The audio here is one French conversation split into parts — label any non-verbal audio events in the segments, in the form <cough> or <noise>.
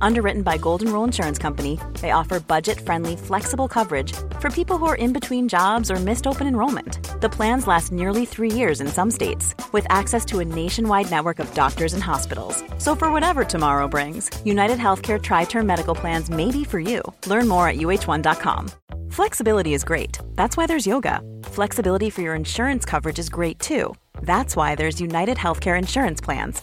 Underwritten by Golden Rule Insurance Company, they offer budget friendly, flexible coverage for people who are in between jobs or missed open enrollment. The plans last nearly three years in some states, with access to a nationwide network of doctors and hospitals. So, for whatever tomorrow brings, United Healthcare Tri Term Medical Plans may be for you. Learn more at uh1.com. Flexibility is great. That's why there's yoga. Flexibility for your insurance coverage is great too. That's why there's United Healthcare Insurance Plans.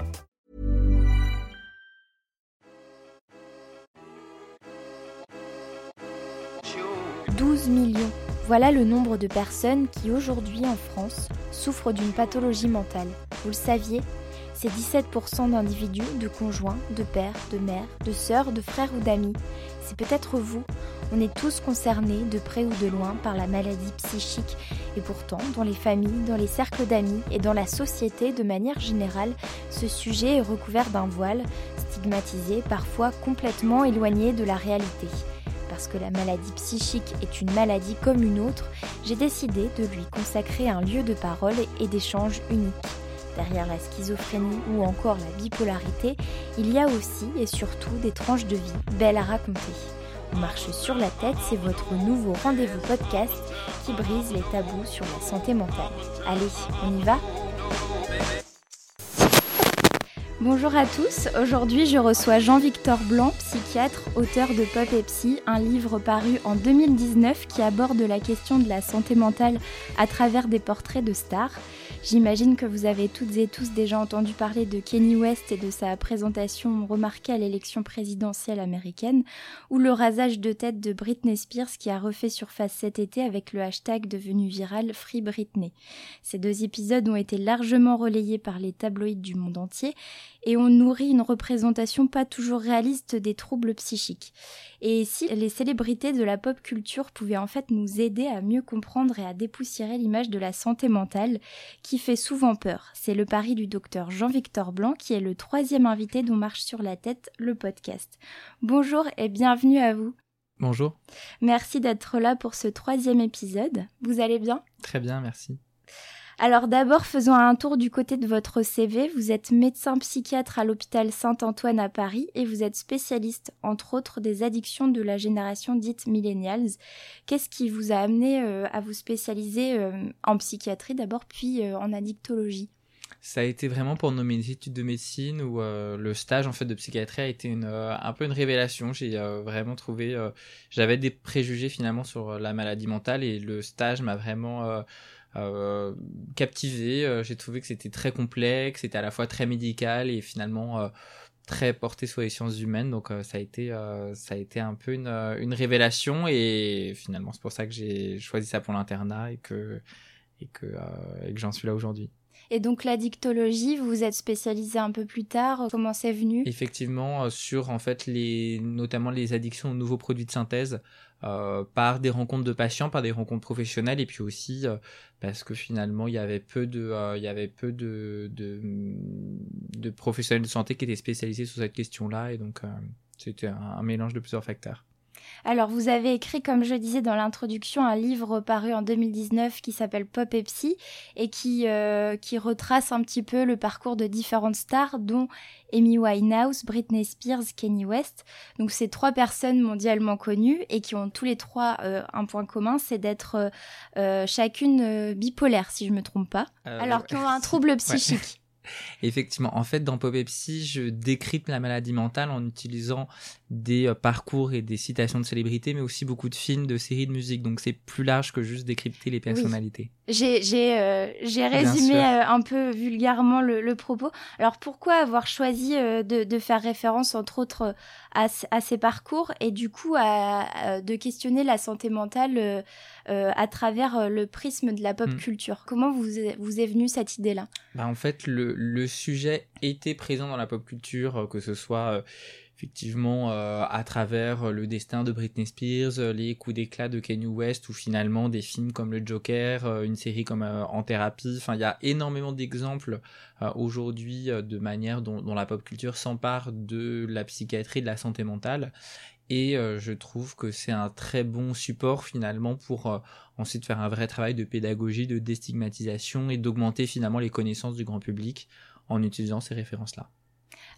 « 12 millions. Voilà le nombre de personnes qui aujourd'hui en France souffrent d'une pathologie mentale. Vous le saviez C'est 17% d'individus, de conjoints, de pères, de mères, de sœurs, de frères ou d'amis. C'est peut-être vous. On est tous concernés, de près ou de loin, par la maladie psychique. Et pourtant, dans les familles, dans les cercles d'amis et dans la société de manière générale, ce sujet est recouvert d'un voile, stigmatisé, parfois complètement éloigné de la réalité parce que la maladie psychique est une maladie comme une autre, j'ai décidé de lui consacrer un lieu de parole et d'échange unique. Derrière la schizophrénie ou encore la bipolarité, il y a aussi et surtout des tranches de vie belles à raconter. On marche sur la tête, c'est votre nouveau rendez-vous podcast qui brise les tabous sur la santé mentale. Allez, on y va? Bonjour à tous, aujourd'hui je reçois Jean-Victor Blanc, psychiatre, auteur de Pop et Psy, un livre paru en 2019 qui aborde la question de la santé mentale à travers des portraits de stars. J'imagine que vous avez toutes et tous déjà entendu parler de Kenny West et de sa présentation remarquée à l'élection présidentielle américaine, ou le rasage de tête de Britney Spears qui a refait surface cet été avec le hashtag devenu viral Free Britney. Ces deux épisodes ont été largement relayés par les tabloïds du monde entier et ont nourri une représentation pas toujours réaliste des troubles psychiques. Et si les célébrités de la pop culture pouvaient en fait nous aider à mieux comprendre et à dépoussiérer l'image de la santé mentale qui fait souvent peur. C'est le pari du docteur Jean-Victor Blanc qui est le troisième invité dont marche sur la tête le podcast. Bonjour et bienvenue à vous. Bonjour. Merci d'être là pour ce troisième épisode. Vous allez bien? Très bien, merci. Alors d'abord, faisons un tour du côté de votre CV. Vous êtes médecin psychiatre à l'hôpital Saint-Antoine à Paris et vous êtes spécialiste, entre autres, des addictions de la génération dite millennials. Qu'est-ce qui vous a amené euh, à vous spécialiser euh, en psychiatrie d'abord, puis euh, en addictologie? Ça a été vraiment pour mes études de médecine où le stage en fait de psychiatrie a été une, un peu une révélation. J'ai vraiment trouvé, j'avais des préjugés finalement sur la maladie mentale et le stage m'a vraiment euh, captivé. Euh, j'ai trouvé que c'était très complexe, c'était à la fois très médical et finalement euh, très porté sur les sciences humaines. Donc ça a été ça a été un peu une, une révélation et finalement c'est pour ça que j'ai choisi ça pour l'internat et que et que, et que j'en suis là aujourd'hui. Et donc la dictologie, vous vous êtes spécialisé un peu plus tard. Comment c'est venu? Effectivement, sur en fait les, notamment les addictions aux nouveaux produits de synthèse, euh, par des rencontres de patients, par des rencontres professionnelles, et puis aussi euh, parce que finalement il y avait peu de, euh, il y avait peu de, de, professionnels de santé qui étaient spécialisés sur cette question-là, et donc c'était un mélange de plusieurs facteurs. Alors, vous avez écrit, comme je disais dans l'introduction, un livre paru en 2019 qui s'appelle Pop et Psy et qui, euh, qui retrace un petit peu le parcours de différentes stars, dont Amy Winehouse, Britney Spears, Kanye West. Donc, ces trois personnes mondialement connues et qui ont tous les trois euh, un point commun, c'est d'être euh, chacune bipolaire, si je me trompe pas. Alors, qui ont un trouble <laughs> psychique. Effectivement, en fait, dans Popepsi, je décrypte la maladie mentale en utilisant des euh, parcours et des citations de célébrités, mais aussi beaucoup de films, de séries, de musique. Donc c'est plus large que juste décrypter les personnalités. J'ai euh, résumé euh, un peu vulgairement le, propos. Alors pourquoi avoir choisi de, de, faire référence, entre autres, à, à, ces parcours et du coup à, de questionner la santé mentale à travers le prisme de la pop mm. culture? Comment vous, vous est venue cette idée-là? Bah, En fait, le, le sujet était présent dans la pop culture, que ce soit effectivement euh, à travers le destin de Britney Spears, euh, les coups d'éclat de Kanye West ou finalement des films comme le Joker, euh, une série comme En thérapie. Enfin, il y a énormément d'exemples aujourd'hui de manière dont, dont, la pop culture s'empare de la psychiatrie, de la santé mentale. Et je trouve que c'est un très bon support finalement pour ensuite faire un vrai travail de pédagogie, de déstigmatisation et d'augmenter finalement les connaissances du grand public en utilisant ces références-là.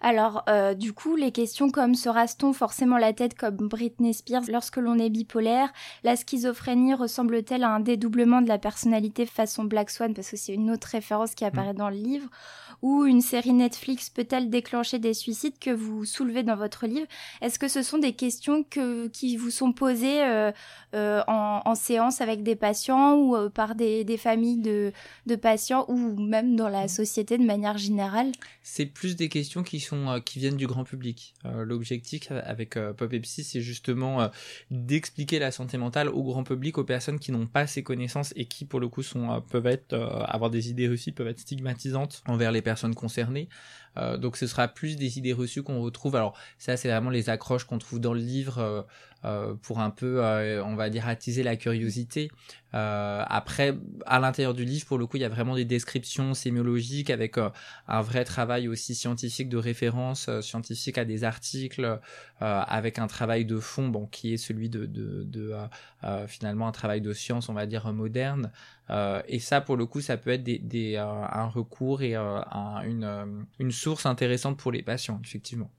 Alors, euh, du coup, les questions comme se rase-t-on forcément la tête comme Britney Spears lorsque l'on est bipolaire? La schizophrénie ressemble-t-elle à un dédoublement de la personnalité façon Black Swan? Parce que c'est une autre référence qui apparaît mm. dans le livre. Ou une série Netflix peut-elle déclencher des suicides que vous soulevez dans votre livre? Est-ce que ce sont des questions que, qui vous sont posées euh, euh, en, séance avec des patients ou par des, familles de, de patients ou même dans la mm. société de manière générale? C'est plus des questions qui sont euh, qui viennent du grand public. Euh, l'objectif avec euh, Pop Psy, c'est justement d'expliquer la santé mentale au grand public, aux personnes qui n'ont pas ces connaissances et qui, pour le coup, peuvent être avoir des idées reçues, peuvent être stigmatisantes envers les personnes concernées. donc, ce sera plus des idées reçues qu'on retrouve. Alors, ça, c'est vraiment les accroches qu'on trouve dans le livre pour un peu, euh, on va dire, attiser la curiosité. Euh, après, à l'intérieur du livre, pour le coup, il y a vraiment des descriptions sémiologiques avec un vrai travail aussi scientifique de référence scientifique à des articles, avec un travail de fond, bon, qui est celui de, de, de finalement un travail de science, on va dire moderne. et ça, pour le coup, ça peut être des, des un recours et une, une source intéressante pour les patients, effectivement.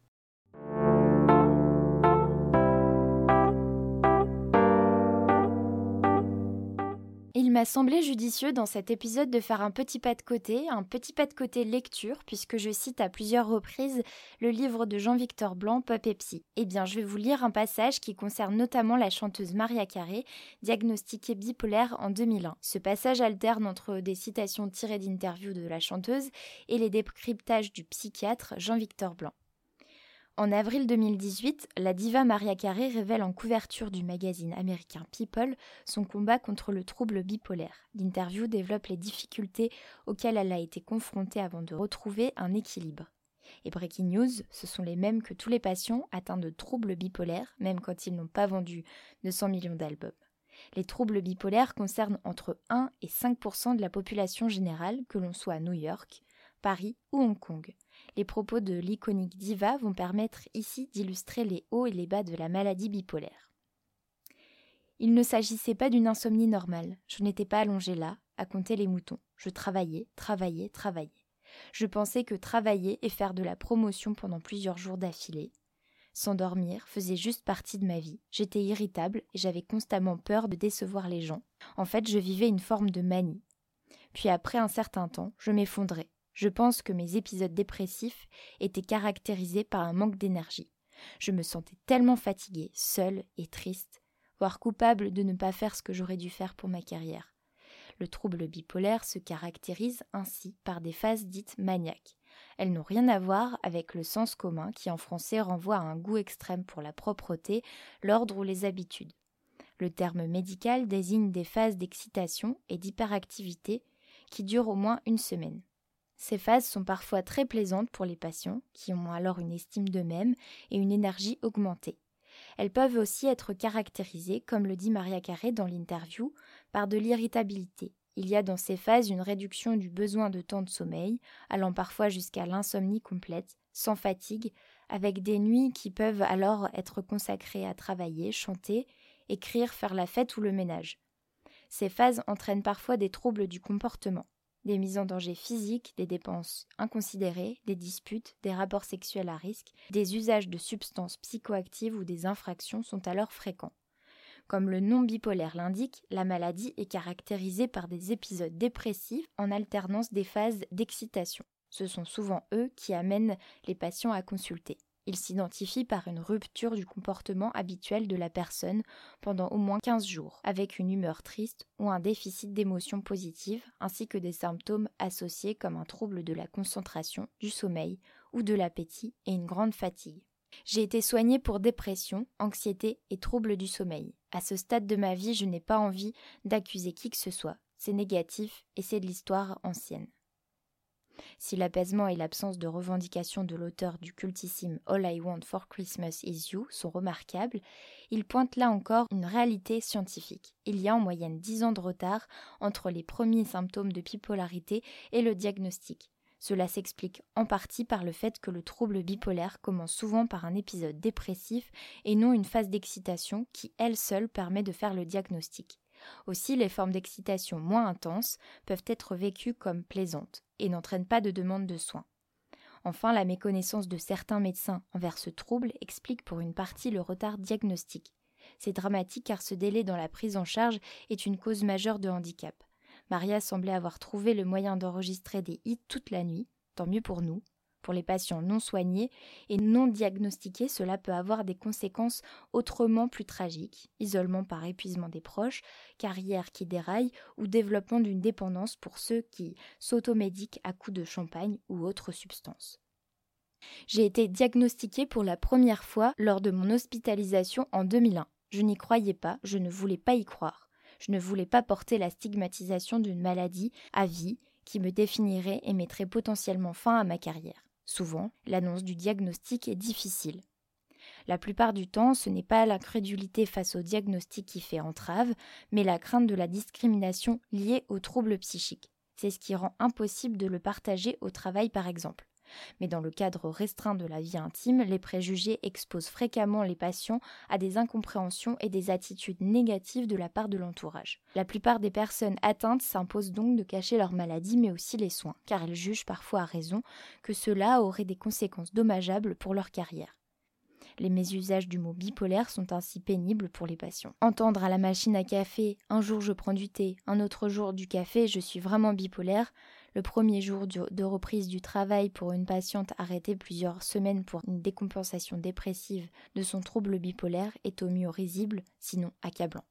M'a semblé judicieux dans cet épisode de faire un petit pas de côté, un petit pas de côté lecture, puisque je cite à plusieurs reprises le livre de Jean-Victor Blanc, Pop et Psy. Eh bien, je vais vous lire un passage qui concerne notamment la chanteuse Maria Carré, diagnostiquée bipolaire en 2001. Ce passage alterne entre des citations tirées d'interviews de la chanteuse et les décryptages du psychiatre Jean-Victor Blanc. En avril 2018, la diva Maria Carey révèle en couverture du magazine américain People son combat contre le trouble bipolaire. L'interview développe les difficultés auxquelles elle a été confrontée avant de retrouver un équilibre. Et Breaking News, ce sont les mêmes que tous les patients atteints de troubles bipolaires, même quand ils n'ont pas vendu 200 millions d'albums. Les troubles bipolaires concernent entre 1 et 5% de la population générale, que l'on soit à New York, Paris ou Hong Kong. Les propos de l'iconique diva vont permettre ici d'illustrer les hauts et les bas de la maladie bipolaire. Il ne s'agissait pas d'une insomnie normale. Je n'étais pas allongée là, à compter les moutons. Je travaillais, travaillais, travaillais. Je pensais que travailler et faire de la promotion pendant plusieurs jours d'affilée, s'endormir, faisait juste partie de ma vie. J'étais irritable et j'avais constamment peur de décevoir les gens. En fait, je vivais une forme de manie. Puis après un certain temps, je m'effondrais. Je pense que mes épisodes dépressifs étaient caractérisés par un manque d'énergie. Je me sentais tellement fatiguée, seule et triste, voire coupable de ne pas faire ce que j'aurais dû faire pour ma carrière. Le trouble bipolaire se caractérise ainsi par des phases dites maniaques. Elles n'ont rien à voir avec le sens commun qui en français renvoie à un goût extrême pour la propreté, l'ordre ou les habitudes. Le terme médical désigne des phases d'excitation et d'hyperactivité qui durent au moins une semaine. Ces phases sont parfois très plaisantes pour les patients, qui ont alors une estime d'eux-mêmes et une énergie augmentée. Elles peuvent aussi être caractérisées, comme le dit Maria Carré dans l'interview, par de l'irritabilité. Il y a dans ces phases une réduction du besoin de temps de sommeil, allant parfois jusqu'à l'insomnie complète, sans fatigue, avec des nuits qui peuvent alors être consacrées à travailler, chanter, écrire, faire la fête ou le ménage. Ces phases entraînent parfois des troubles du comportement des mises en danger physiques, des dépenses inconsidérées, des disputes, des rapports sexuels à risque, des usages de substances psychoactives ou des infractions sont alors fréquents. Comme le nom bipolaire l'indique, la maladie est caractérisée par des épisodes dépressifs en alternance des phases d'excitation. Ce sont souvent eux qui amènent les patients à consulter. Ils s'identifient par une rupture du comportement habituel de la personne pendant au moins 15 jours, avec une humeur triste ou un déficit d'émotions positives, ainsi que des symptômes associés comme un trouble de la concentration, du sommeil ou de l'appétit et une grande fatigue. J'ai été soignée pour dépression, anxiété et troubles du sommeil. À ce stade de ma vie, je n'ai pas envie d'accuser qui que ce soit. C'est négatif et c'est de l'histoire ancienne. Si l'apaisement et l'absence de revendication de l'auteur du cultissime All I Want for Christmas is You sont remarquables, il pointe là encore une réalité scientifique. Il y a en moyenne 10 ans de retard entre les premiers symptômes de bipolarité et le diagnostic. Cela s'explique en partie par le fait que le trouble bipolaire commence souvent par un épisode dépressif et non une phase d'excitation qui, elle seule, permet de faire le diagnostic. Aussi, les formes d'excitation moins intenses peuvent être vécues comme plaisantes et n'entraînent pas de demande de soins. Enfin, la méconnaissance de certains médecins envers ce trouble explique pour une partie le retard diagnostique. C'est dramatique car ce délai dans la prise en charge est une cause majeure de handicap. Maria semblait avoir trouvé le moyen d'enregistrer des hits toute la nuit, tant mieux pour nous. Pour les patients non soignés et non diagnostiqués, cela peut avoir des conséquences autrement plus tragiques isolement par épuisement des proches, carrière qui déraille ou développement d'une dépendance pour ceux qui s'automédiquent à coups de champagne ou autres substances. J'ai été diagnostiquée pour la première fois lors de mon hospitalisation en 2001. Je n'y croyais pas, je ne voulais pas y croire. Je ne voulais pas porter la stigmatisation d'une maladie à vie qui me définirait et mettrait potentiellement fin à ma carrière. Souvent, l'annonce du diagnostic est difficile. La plupart du temps, ce n'est pas l'incrédulité face au diagnostic qui fait entrave, mais la crainte de la discrimination liée aux troubles psychiques. C'est ce qui rend impossible de le partager au travail par exemple. Mais dans le cadre restreint de la vie intime, les préjugés exposent fréquemment les patients à des incompréhensions et des attitudes négatives de la part de l'entourage. La plupart des personnes atteintes s'imposent donc de cacher leur maladie mais aussi les soins, car elles jugent parfois à raison que cela aurait des conséquences dommageables pour leur carrière. Les mésusages du mot bipolaire sont ainsi pénibles pour les patients. Entendre à la machine à café un jour je prends du thé, un autre jour du café, je suis vraiment bipolaire, le premier jour de reprise du travail pour une patiente arrêtée plusieurs semaines pour une décompensation dépressive de son trouble bipolaire est au mieux risible, sinon accablant.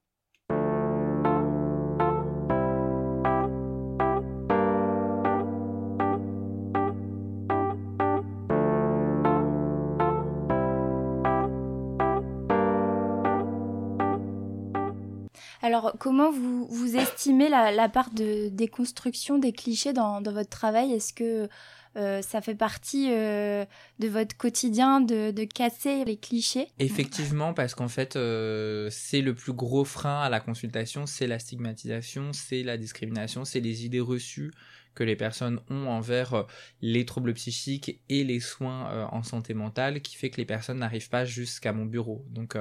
Alors, comment vous, vous estimez la, part de déconstruction des clichés dans, votre travail? Est-ce que euh, ça fait partie euh, de votre quotidien de, casser les clichés? Effectivement, parce qu'en fait, euh, c'est le plus gros frein à la consultation, c'est la stigmatisation, c'est la discrimination, c'est les idées reçues que les personnes ont envers les troubles psychiques et les soins en santé mentale qui fait que les personnes n'arrivent pas jusqu'à mon bureau. Donc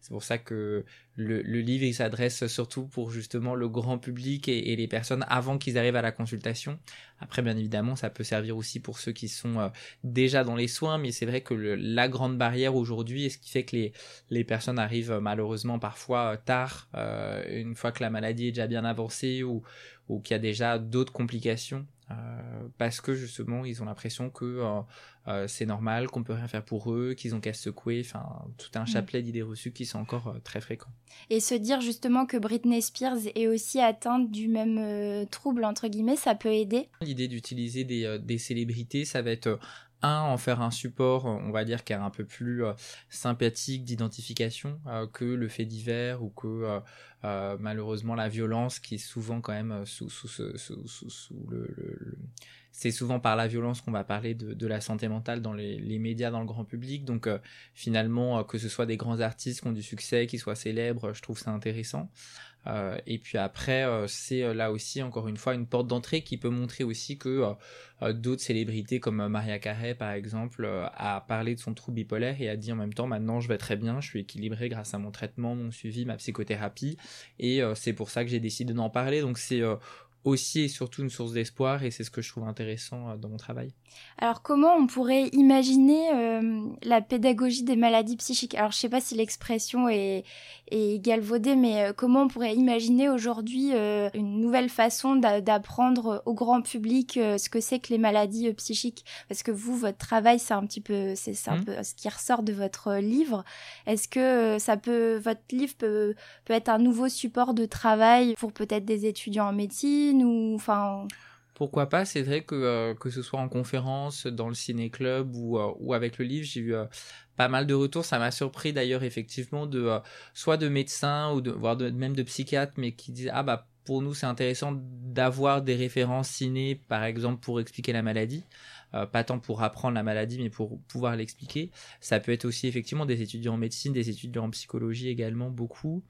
c'est pour ça que le, livre il s'adresse surtout pour justement le grand public et, les personnes avant qu'ils arrivent à la consultation. Après, bien évidemment, ça peut servir aussi pour ceux qui sont euh, déjà dans les soins, mais c'est vrai que la grande barrière aujourd'hui, et ce qui fait que les, les personnes arrivent euh, malheureusement parfois euh, tard, une fois que la maladie est déjà bien avancée ou, ou qu'il y a déjà d'autres complications, parce que justement ils ont l'impression que euh, c'est normal, qu'on peut rien faire pour eux, qu'ils ont qu'à se secouer, enfin tout un mm. chapelet d'idées reçues qui sont encore euh, très fréquents. Et se dire justement que Britney Spears est aussi atteinte du même euh, trouble entre guillemets, ça peut aider? L'idée d'utiliser des, des, célébrités, ça va être un, en faire un support, on va dire, qui est un peu plus sympathique d'identification que le fait divers ou que malheureusement la violence qui est souvent quand même sous, sous le, c'est souvent par la violence qu'on va parler de, la santé mentale dans les, médias, dans le grand public. Donc euh, finalement, euh, que ce soit des grands artistes qui ont du succès, qui soient célèbres, je trouve ça intéressant. Euh, et puis après, c'est là aussi, encore une fois, une porte d'entrée qui peut montrer aussi que d'autres célébrités comme Maria Carey, par exemple, a parlé de son trouble bipolaire et a dit en même temps, maintenant je vais très bien, je suis équilibré grâce à mon traitement, mon suivi, ma psychothérapie. Et c'est pour ça que j'ai décidé d'en parler. Donc c'est aussi et surtout une source d'espoir et c'est ce que je trouve intéressant dans mon travail. Alors comment on pourrait imaginer la pédagogie des maladies psychiques? Alors je sais pas si l'expression est, est galvaudée, mais comment on pourrait imaginer aujourd'hui une nouvelle façon d'apprendre au grand public ce que c'est que les maladies psychiques? Parce que vous, votre travail, c'est un petit peu, c'est un mmh. peu ce qui ressort de votre livre. Est-ce que ça peut, votre livre peut, peut être un nouveau support de travail pour peut-être des étudiants en médecine? Pourquoi pas C'est vrai que euh, que ce soit en conférence, dans le ciné-club ou, euh, ou avec le livre, j'ai eu euh, pas mal de retours. Ça m'a surpris d'ailleurs effectivement de soit de médecins ou de voire même de psychiatres, mais qui disent ah bah pour nous c'est intéressant d'avoir des références ciné par exemple pour expliquer la maladie. pas tant pour apprendre la maladie, mais pour pouvoir l'expliquer. Ça peut être aussi effectivement des étudiants en médecine, des étudiants en psychologie également, beaucoup.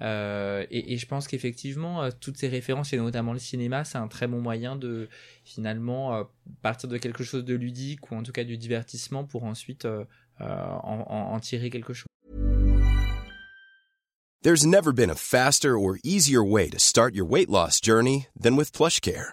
Euh, et, je pense qu'effectivement, euh, toutes ces références, et notamment le cinéma, c'est un très bon moyen de finalement euh, partir de quelque chose de ludique ou en tout cas du divertissement pour ensuite en, tirer quelque chose. There's never been a faster or easier way to start your weight loss journey than with PlushCare.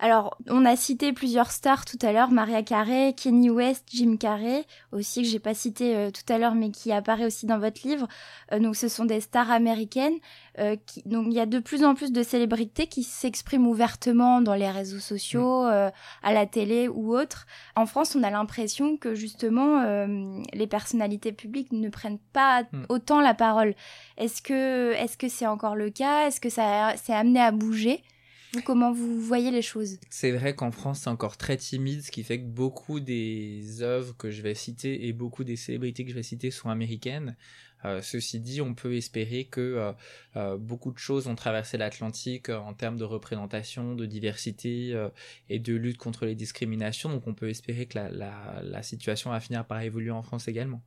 Alors, on a cité plusieurs stars tout à l'heure, Maria Carey, Kenny West, Jim Carrey, aussi que j'ai pas cité euh, tout à l'heure, mais qui apparaît aussi dans votre livre. Euh, donc, ce sont des stars américaines. Euh, qui, donc, il y a de plus en plus de célébrités qui s'expriment ouvertement dans les réseaux sociaux, mm. à la télé ou autres. En France, on a l'impression que justement, les personnalités publiques ne prennent pas mm. autant la parole. Est-ce que, est-ce que c'est encore le cas? Est-ce que ça s'est amené à bouger? Comment vous voyez les choses? C'est vrai qu'en France, c'est encore très timide, ce qui fait que beaucoup des œuvres que je vais citer et beaucoup des célébrités que je vais citer sont américaines. Euh, ceci dit, on peut espérer que euh, euh, beaucoup de choses ont traversé l'Atlantique en termes de représentation, de diversité et de lutte contre les discriminations. Donc on peut espérer que la situation va finir par évoluer en France également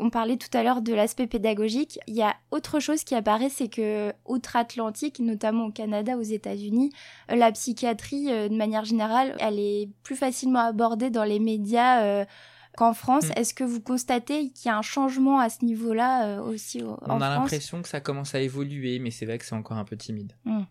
on parlait tout à l'heure de l'aspect pédagogique. Il y a autre chose qui apparaît, c'est que outre-Atlantique, notamment au Canada, aux États-Unis, euh, la psychiatrie, euh, de manière générale, elle est plus facilement abordée dans les médias. Euh, qu'en France, hmm. est-ce que vous constatez qu'il y a un changement à ce niveau-là aussi en France On a l'impression que ça commence à évoluer, mais c'est vrai que c'est encore un peu timide. Hmm.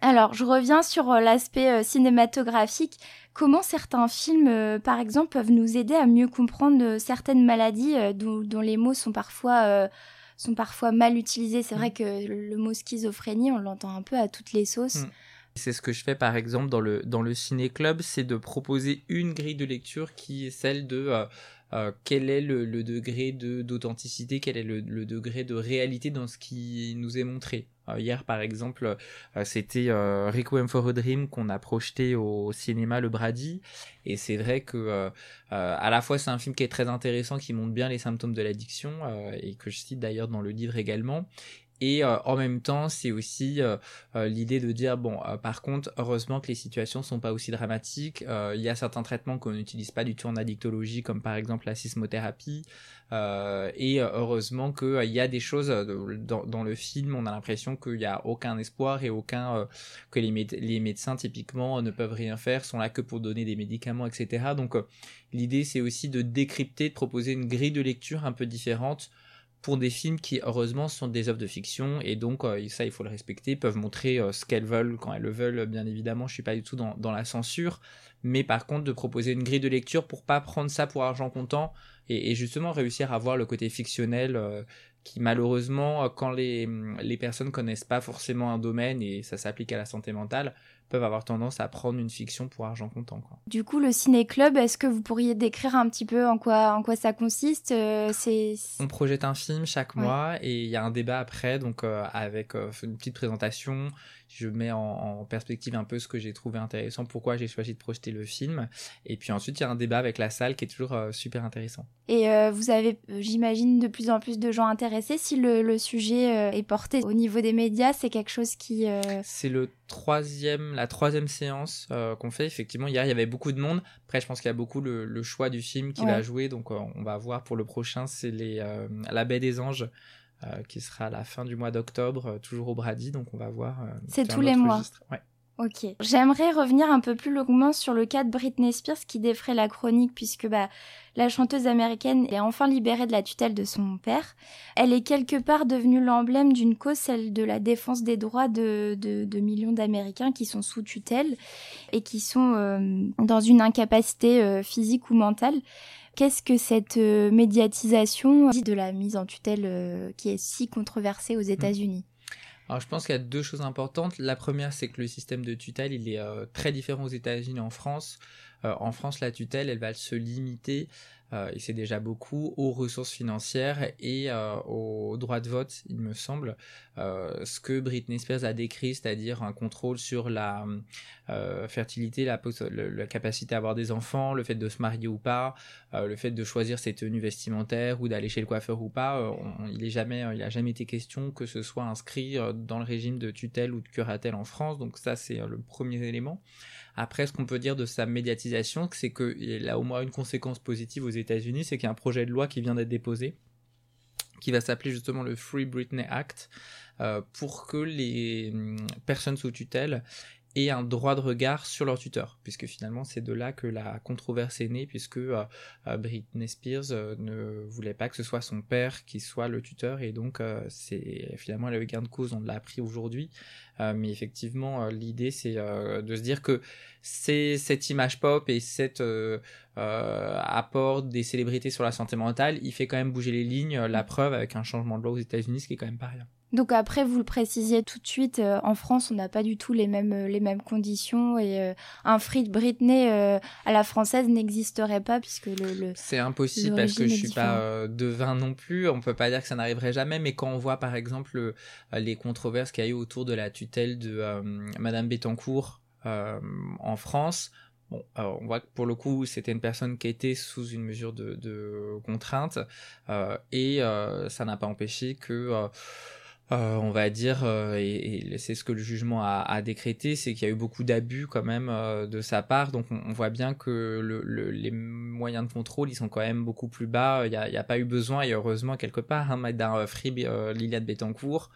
Alors, je reviens sur euh, l'aspect euh, cinématographique. Comment certains films, euh, par exemple, peuvent nous aider à mieux comprendre certaines maladies dont, les mots sont parfois, sont parfois mal utilisés? C'est vrai mm. que le mot schizophrénie, on l'entend un peu à toutes les sauces. Mm. C'est ce que je fais par exemple dans le, dans le ciné-club, c'est de proposer une grille de lecture qui est celle de quel est le, degré d'authenticité, quel est le, degré de réalité dans ce qui nous est montré? Euh, hier, par exemple, euh, c'était euh, Requiem for a Dream qu'on a projeté au cinéma Le Brady. Et c'est vrai que à la fois c'est un film qui est très intéressant, qui montre bien les symptômes de l'addiction et que je cite d'ailleurs dans le livre également. Et euh, en même temps, c'est aussi euh, euh, l'idée de dire bon, par contre, heureusement que les situations sont pas aussi dramatiques. Il y a certains traitements qu'on n'utilise pas du tout en addictologie, comme par exemple la sismothérapie. et heureusement qu'il y a des choses dans, le film, on a l'impression qu'il n'y a aucun espoir et aucun que les, les, médecins typiquement ne peuvent rien faire, sont là que pour donner des médicaments, etc. Donc l'idée, c'est aussi de décrypter, de proposer une grille de lecture un peu différente pour des films qui heureusement sont des œuvres de fiction. Et donc euh, ça il faut le respecter, peuvent montrer euh, ce qu'elles veulent quand elles le veulent, bien évidemment. Je suis pas du tout dans, la censure, mais par contre de proposer une grille de lecture pour pas prendre ça pour argent comptant et, justement réussir à voir le côté fictionnel euh, qui malheureusement quand les, les personnes connaissent pas forcément un domaine et ça s'applique à la santé mentale peuvent avoir tendance à prendre une fiction pour argent comptant. Quoi. Du coup, le ciné-club, est-ce que vous pourriez décrire un petit peu en quoi, en quoi ça consiste euh, c'est... On projette un film chaque mois et il y a un débat après, donc euh, avec euh, une petite présentation. Je mets en, perspective un peu ce que j'ai trouvé intéressant, pourquoi j'ai choisi de projeter le film. Et puis ensuite, il y a un débat avec la salle qui est toujours super intéressant. Et vous avez, j'imagine, de plus en plus de gens intéressés. Si le, le sujet est porté au niveau des médias, c'est quelque chose qui... C'est le troisième, la troisième séance euh, qu'on fait. Effectivement, hier, il y avait beaucoup de monde. Après, je pense qu'il y a beaucoup le, choix du film qui va jouer. Donc, euh, on va voir pour le prochain, c'est les euh, La Baie des Anges. Qui sera à la fin du mois d'octobre, toujours au Brady, donc on va voir. c'est tous les mois. Ouais. Ok. J'aimerais revenir un peu plus longuement sur le cas de Britney Spears qui défrait la chronique puisque bah, la chanteuse américaine est enfin libérée de la tutelle de son père. Elle est quelque part devenue l'emblème d'une cause, celle de la défense des droits de, de, millions d'Américains qui sont sous tutelle et qui sont euh, dans une incapacité euh, physique ou mentale. Qu'est-ce que cette euh, médiatisation dit de la mise en tutelle qui est si controversée aux mmh. États-Unis? Alors je pense qu'il y a deux choses importantes. La première, c'est que le système de tutelle, il est euh, très différent aux États-Unis et en France. Euh, en France, la tutelle, elle va se limiter et c'est déjà beaucoup, aux ressources financières et euh, au droit de vote, il me semble. Euh, ce que Britney Spears a décrit, c'est-à-dire un contrôle sur la fertilité, la, capacité à avoir des enfants, le fait de se marier ou pas, le fait de choisir ses tenues vestimentaires ou d'aller chez le coiffeur ou pas, il n'a jamais, jamais été question que ce soit inscrit dans le régime de tutelle ou de curatelle en France. Donc ça, c'est le premier élément. Après, ce qu'on peut dire de sa médiatisation, c'est qu'il a au moins une conséquence positive aux C'est qu'il y a un projet de loi qui vient d'être déposé, qui va s'appeler justement le Free Britney Act, euh, pour que les hum, personnes sous tutelle aient un droit de regard sur leur tuteur, puisque finalement c'est de là que la controverse est née, puisque euh, euh, Britney Spears ne voulait pas que ce soit son père qui soit le tuteur, et donc c'est finalement le gain de cause, on l'a appris aujourd'hui, euh, mais effectivement, euh, l'idée, c'est euh, de se dire que c'est cette image pop et cet apport des célébrités sur la santé mentale, il fait quand même bouger les lignes. La preuve avec un changement de loi aux États-Unis, ce qui est quand même pas rien. Donc après, vous le précisiez tout de suite, en France, on n'a pas du tout les mêmes, les mêmes conditions et un free de Britney à la française n'existerait pas puisque le... le c'est impossible parce que je suis pas devin non plus, on peut pas dire que ça n'arriverait jamais, mais quand on voit par exemple les controverses qu'il y a eu autour de la tutelle de euh, Madame Bettencourt euh, en France. Bon, on voit que pour le coup, c'était une personne qui était sous une mesure de, contrainte euh, et ça n'a pas empêché que on va dire, et, c'est ce que le jugement a, décrété, c'est qu'il y a eu beaucoup d'abus quand même de sa part. Donc on, voit bien que les moyens de contrôle, ils sont quand même beaucoup plus bas. Il n'y a, pas eu besoin, et heureusement quelque part, hein, d'un free Liliane Bettencourt,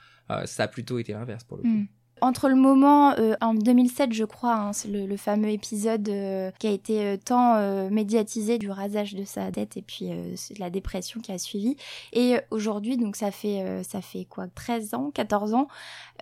ça a plutôt été l'inverse pour le coup. Hmm. Entre le moment, euh, en 2007 je crois, hein, c'est le, fameux épisode euh, qui a été euh, tant médiatisé du rasage de sa tête et puis la dépression qui a suivi, et aujourd'hui, donc ça fait, ça fait quoi, 13 ans, 14 ans,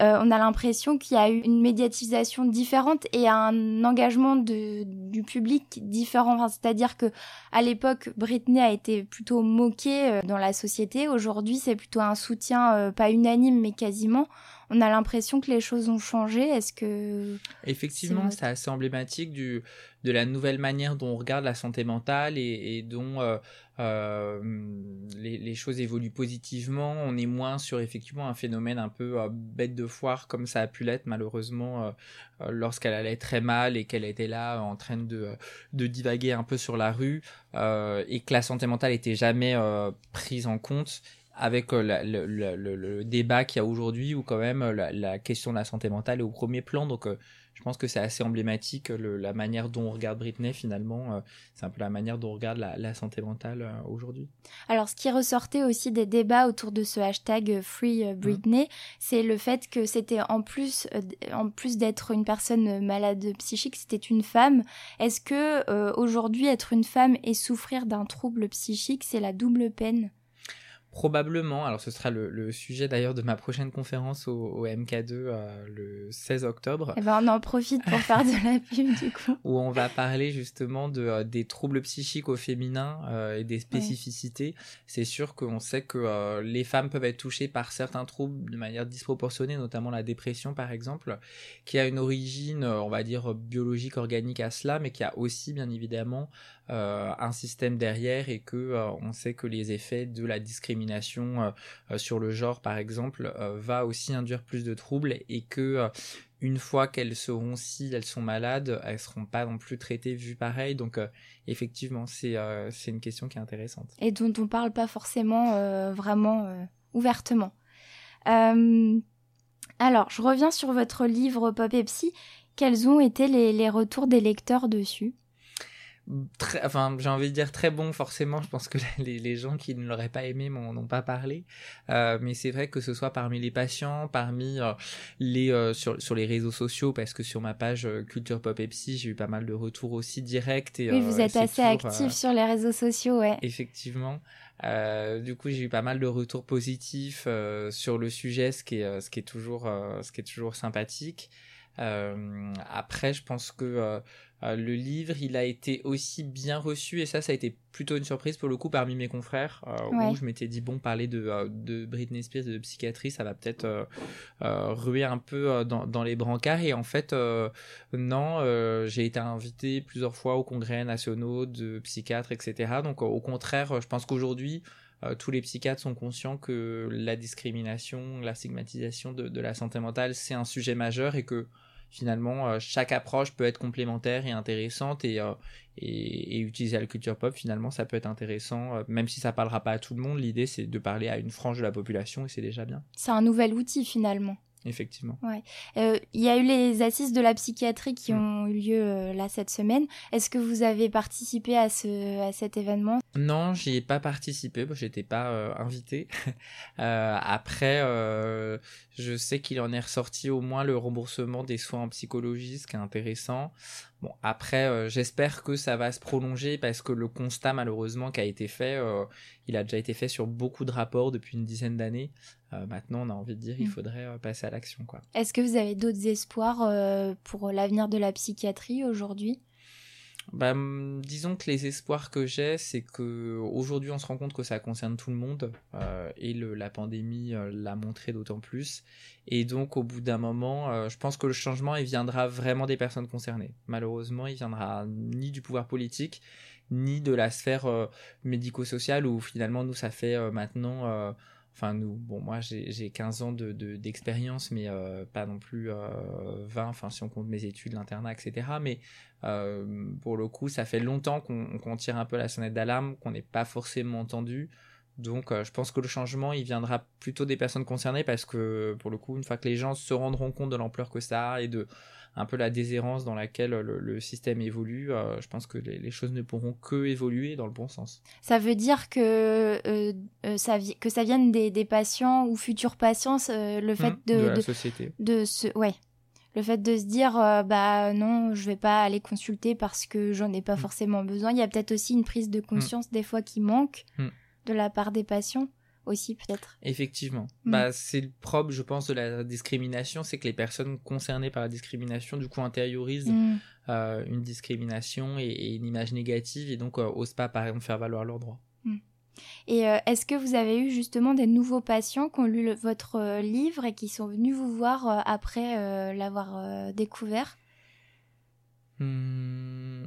on a l'impression qu'il y a eu une médiatisation différente et un engagement de, du public différent. C'est-à-dire que à l'époque, Britney a été plutôt moquée dans la société. Aujourd'hui, c'est plutôt un soutien pas unanime mais quasiment on a l'impression que les choses ont changé. Est-ce que... Effectivement, c'est assez emblématique du, de la nouvelle manière dont on regarde la santé mentale et, dont euh, euh, les, choses évoluent positivement. On est moins sur effectivement un phénomène un peu euh, bête de foire comme ça a pu l'être malheureusement lorsqu'elle allait très mal et qu'elle était là en train de, de divaguer un peu sur la rue et que la santé mentale était jamais prise en compte avec euh, le, débat qu'il y a aujourd'hui où quand même la, question de la santé mentale est au premier plan. Donc euh, je pense que c'est assez emblématique la manière dont on regarde Britney finalement. Euh, c'est un peu la manière dont on regarde la, santé mentale aujourd'hui. Alors ce qui ressortait aussi des débats autour de ce hashtag Free Britney, mmh. c'est le fait que c'était en plus, en plus d'être une personne malade psychique, c'était une femme. Est-ce que aujourd'hui être une femme et souffrir d'un trouble psychique, c'est la double peine? Probablement, alors ce sera le, sujet d'ailleurs de ma prochaine conférence au, MK2 euh, le 16 octobre. Et eh ben on en profite pour faire de la pub du coup. <laughs> Où on va parler justement de, euh, des troubles psychiques au féminin euh, et des spécificités. C'est sûr qu'on sait que les femmes peuvent être touchées par certains troubles de manière disproportionnée, notamment la dépression par exemple, qui a une origine, on va dire, biologique, organique à cela, mais qui a aussi bien évidemment un système derrière et que on sait que les effets de la discrimination euh, euh, sur le genre par exemple euh, va aussi induire plus de troubles et que une fois qu'elles seront si elles sont malades, elles seront pas non plus traitées vues pareil. Donc effectivement, c'est une question qui est intéressante. Et dont on parle pas forcément vraiment ouvertement. alors, je reviens sur votre livre Pop et. Quels ont été les retours des lecteurs dessus? Très, enfin, j'ai envie de dire très bon, forcément. Je pense que <laughs> les, les gens qui ne l'auraient pas aimé m'en ont pas parlé. Euh, mais c'est vrai que ce soit parmi les patients, parmi euh, les euh, sur, sur les réseaux sociaux, parce que sur ma page Culture Pop et Psy, j'ai eu pas mal de retours aussi directs. Et, oui, vous êtes assez actif sur les réseaux sociaux, ouais. Effectivement. du coup, j'ai eu pas mal de retours positifs sur le sujet, ce qui est, ce qui est toujours, ce qui est toujours sympathique. Après, je pense que euh, le livre, il a été aussi bien reçu et ça, ça a été plutôt une surprise pour le coup parmi mes confrères euh, où je m'étais dit bon parler de, euh, de Britney Spears de psychiatrie ça va peut-être ruer un peu dans, dans, les brancards. Et en fait non j'ai été invité plusieurs fois aux congrès nationaux de psychiatres etc donc au contraire je pense qu'aujourd'hui tous les psychiatres sont conscients que la discrimination la stigmatisation de, de la santé mentale c'est un sujet majeur et que finalement euh, chaque approche peut être complémentaire et intéressante et, euh, et, utiliser la culture pop finalement ça peut être intéressant euh, même si ça parlera pas à tout le monde. L'idée c'est de parler à une frange de la population et c'est déjà bien. C'est un nouvel outil finalement effectivement. Ouais. Il y a eu les assises de la psychiatrie qui mm. ont eu lieu là cette semaine. Est-ce que vous avez participé à, ce, à cet événement? Non, j'y ai pas participé, j'étais pas invité. <laughs> après, je sais qu'il en est ressorti au moins le remboursement des soins en psychologie, ce qui est intéressant. Bon, après, euh, j'espère que ça va se prolonger parce que le constat, malheureusement, qui a été fait, euh, il a déjà été fait sur beaucoup de rapports depuis une dizaine d'années. Euh, maintenant, on a envie de dire, il mm. faudrait passer à l'action, quoi. Est-ce que vous avez d'autres espoirs pour l'avenir de la psychiatrie aujourd'hui? Bah, disons que les espoirs que j'ai, c'est que aujourd'hui on se rend compte que ça concerne tout le monde euh, et la pandémie euh, l'a montré d'autant plus. Et donc au bout d'un moment, euh, je pense que le changement il viendra vraiment des personnes concernées. Malheureusement, il viendra ni du pouvoir politique ni de la sphère médico-sociale où finalement nous ça fait maintenant enfin bon moi j'ai 15 ans de d'expérience, mais euh, pas non plus euh, 20, enfin si on compte mes études, l'internat, etc. Mais euh, pour le coup, ça fait longtemps qu'on tire un peu la sonnette d'alarme, qu'on n'est pas forcément entendu. Donc euh, je pense que le changement, il viendra plutôt des personnes concernées parce que pour le coup, une fois que les gens se rendront compte de l'ampleur que ça a et de un peu la déshérence dans laquelle le, système évolue, euh, je pense que les, choses ne pourront que évoluer dans le bon sens. Ça veut dire que, euh, euh, ça, que ça vienne des, patients ou futurs patients, le fait mmh, de, de, la société. De ce, ouais, le fait de se dire bah non je vais pas aller consulter parce que j'en ai pas mmh. forcément besoin il y a peut-être aussi une prise de conscience mmh. des fois qui manque de la part des patients aussi peut-être. Effectivement. Mm. Bah, c'est le propre, je pense, de la discrimination, c'est que les personnes concernées par la discrimination, du coup, intériorisent mm. euh, une discrimination et, une image négative et donc euh, osent pas, par exemple, faire valoir leurs droits. Mm. Et euh, est-ce que vous avez eu justement des nouveaux patients qui ont lu votre livre et qui sont venus vous voir après l'avoir découvert? Hmm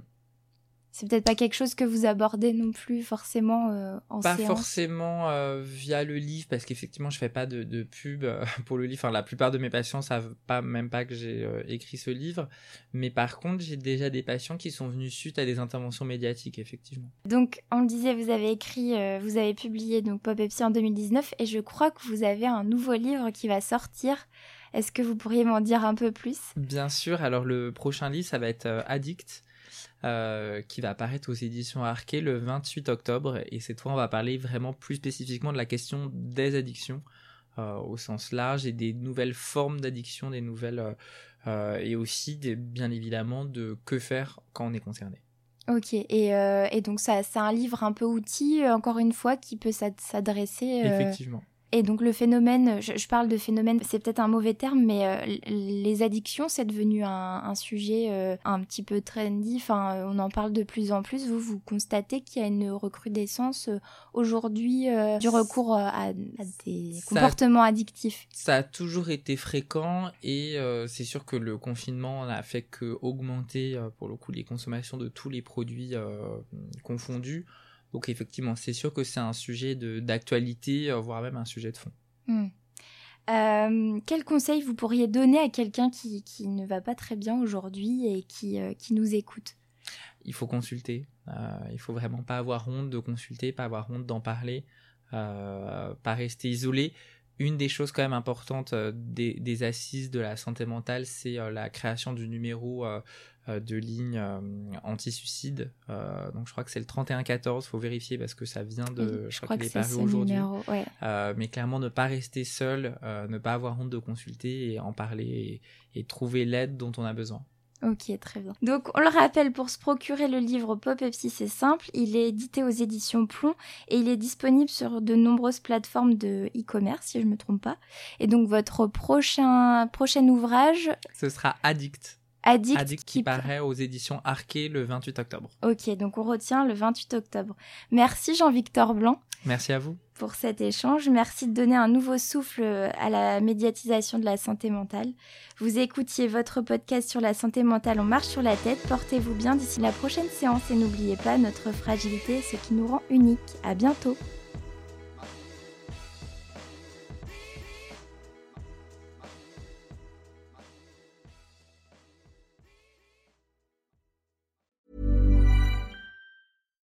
c'est peut-être pas quelque chose que vous abordez non plus forcément euh, en pas séance. forcément euh, via le livre parce qu'effectivement je fais pas de, pub euh, <laughs> pour le livre enfin la plupart de mes patients savent pas même pas que j'ai écrit ce livre mais par contre j'ai déjà des patients qui sont venus suite à des interventions médiatiques effectivement donc on le disait vous avez écrit vous avez publié donc Pop Psy en 2019 et je crois que vous avez un nouveau livre qui va sortir est-ce que vous pourriez m'en dire un peu plus? Bien sûr. Alors le prochain livre, ça va être Addict. Euh, qui va apparaître aux éditions Arquet le 28 octobre. Et cette fois, on va parler vraiment plus spécifiquement de la question des addictions euh, au sens large et des nouvelles formes d'addiction, des nouvelles euh, et aussi bien évidemment de que faire quand on est concerné. Ok, et, et donc ça, c'est un livre un peu outil, encore une fois, qui peut s'adresser. Effectivement. Et donc le phénomène, je, parle de phénomène, c'est peut-être un mauvais terme, mais euh, les addictions, c'est devenu un, sujet euh, un petit peu trendy. Enfin, on en parle de plus en plus. Vous, vous constatez qu'il y a une recrudescence euh, aujourd'hui du recours à, des comportements addictifs? Ça a toujours été fréquent et c'est sûr que le confinement n'a fait que augmenter pour le coup les consommations de tous les produits confondus. Donc effectivement, c'est sûr que c'est un sujet d'actualité, euh, voire même un sujet de fond. Hmm. Euh, quel conseil vous pourriez donner à quelqu'un qui, qui, ne va pas très bien aujourd'hui et qui, euh, qui, nous écoute? Il faut consulter. il faut vraiment pas avoir honte de consulter, pas avoir honte d'en parler, pas rester isolé. Une des choses quand même importantes des, des assises de la santé mentale, c'est la création du numéro euh, de ligne euh, anti-suicide. Euh, donc je crois que c'est le 3114, faut vérifier parce que ça vient de. je, crois, qu'il est, paru aujourd'hui. mais clairement, ne pas rester seul, ne pas avoir honte de consulter et en parler et, trouver l'aide dont on a besoin. Ok, très bien. Donc, on le rappelle, pour se procurer le livre Pop Psy, c'est simple. Il est édité aux éditions Plomb et il est disponible sur de nombreuses plateformes de e-commerce, si je ne me trompe pas. Et donc, votre prochain, prochain ouvrage... Ce sera Addict. Addict, qui, paraît aux éditions Arquet le 28 octobre. Ok, donc on retient le 28 octobre. Merci Jean-Victor Blanc. Merci à vous. Pour cet échange. Merci de donner un nouveau souffle à la médiatisation de la santé mentale. Vous écoutiez votre podcast sur la santé mentale On marche sur la tête. Portez-vous bien d'ici la prochaine séance et n'oubliez pas, notre fragilité, ce qui nous rend unique. À bientôt.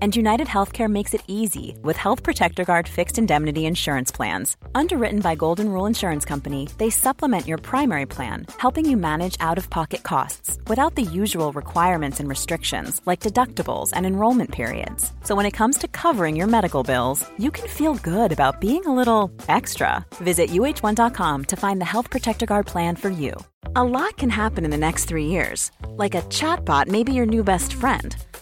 And United Healthcare makes it easy with Health Protector Guard fixed indemnity insurance plans. Underwritten by Golden Rule Insurance Company, they supplement your primary plan, helping you manage out of pocket costs without the usual requirements and restrictions like deductibles and enrollment periods. So when it comes to covering your medical bills, you can feel good about being a little extra. Visit uh1.com to find the Health Protector Guard plan for you. A lot can happen in the next three years. Like a chatbot may be your new best friend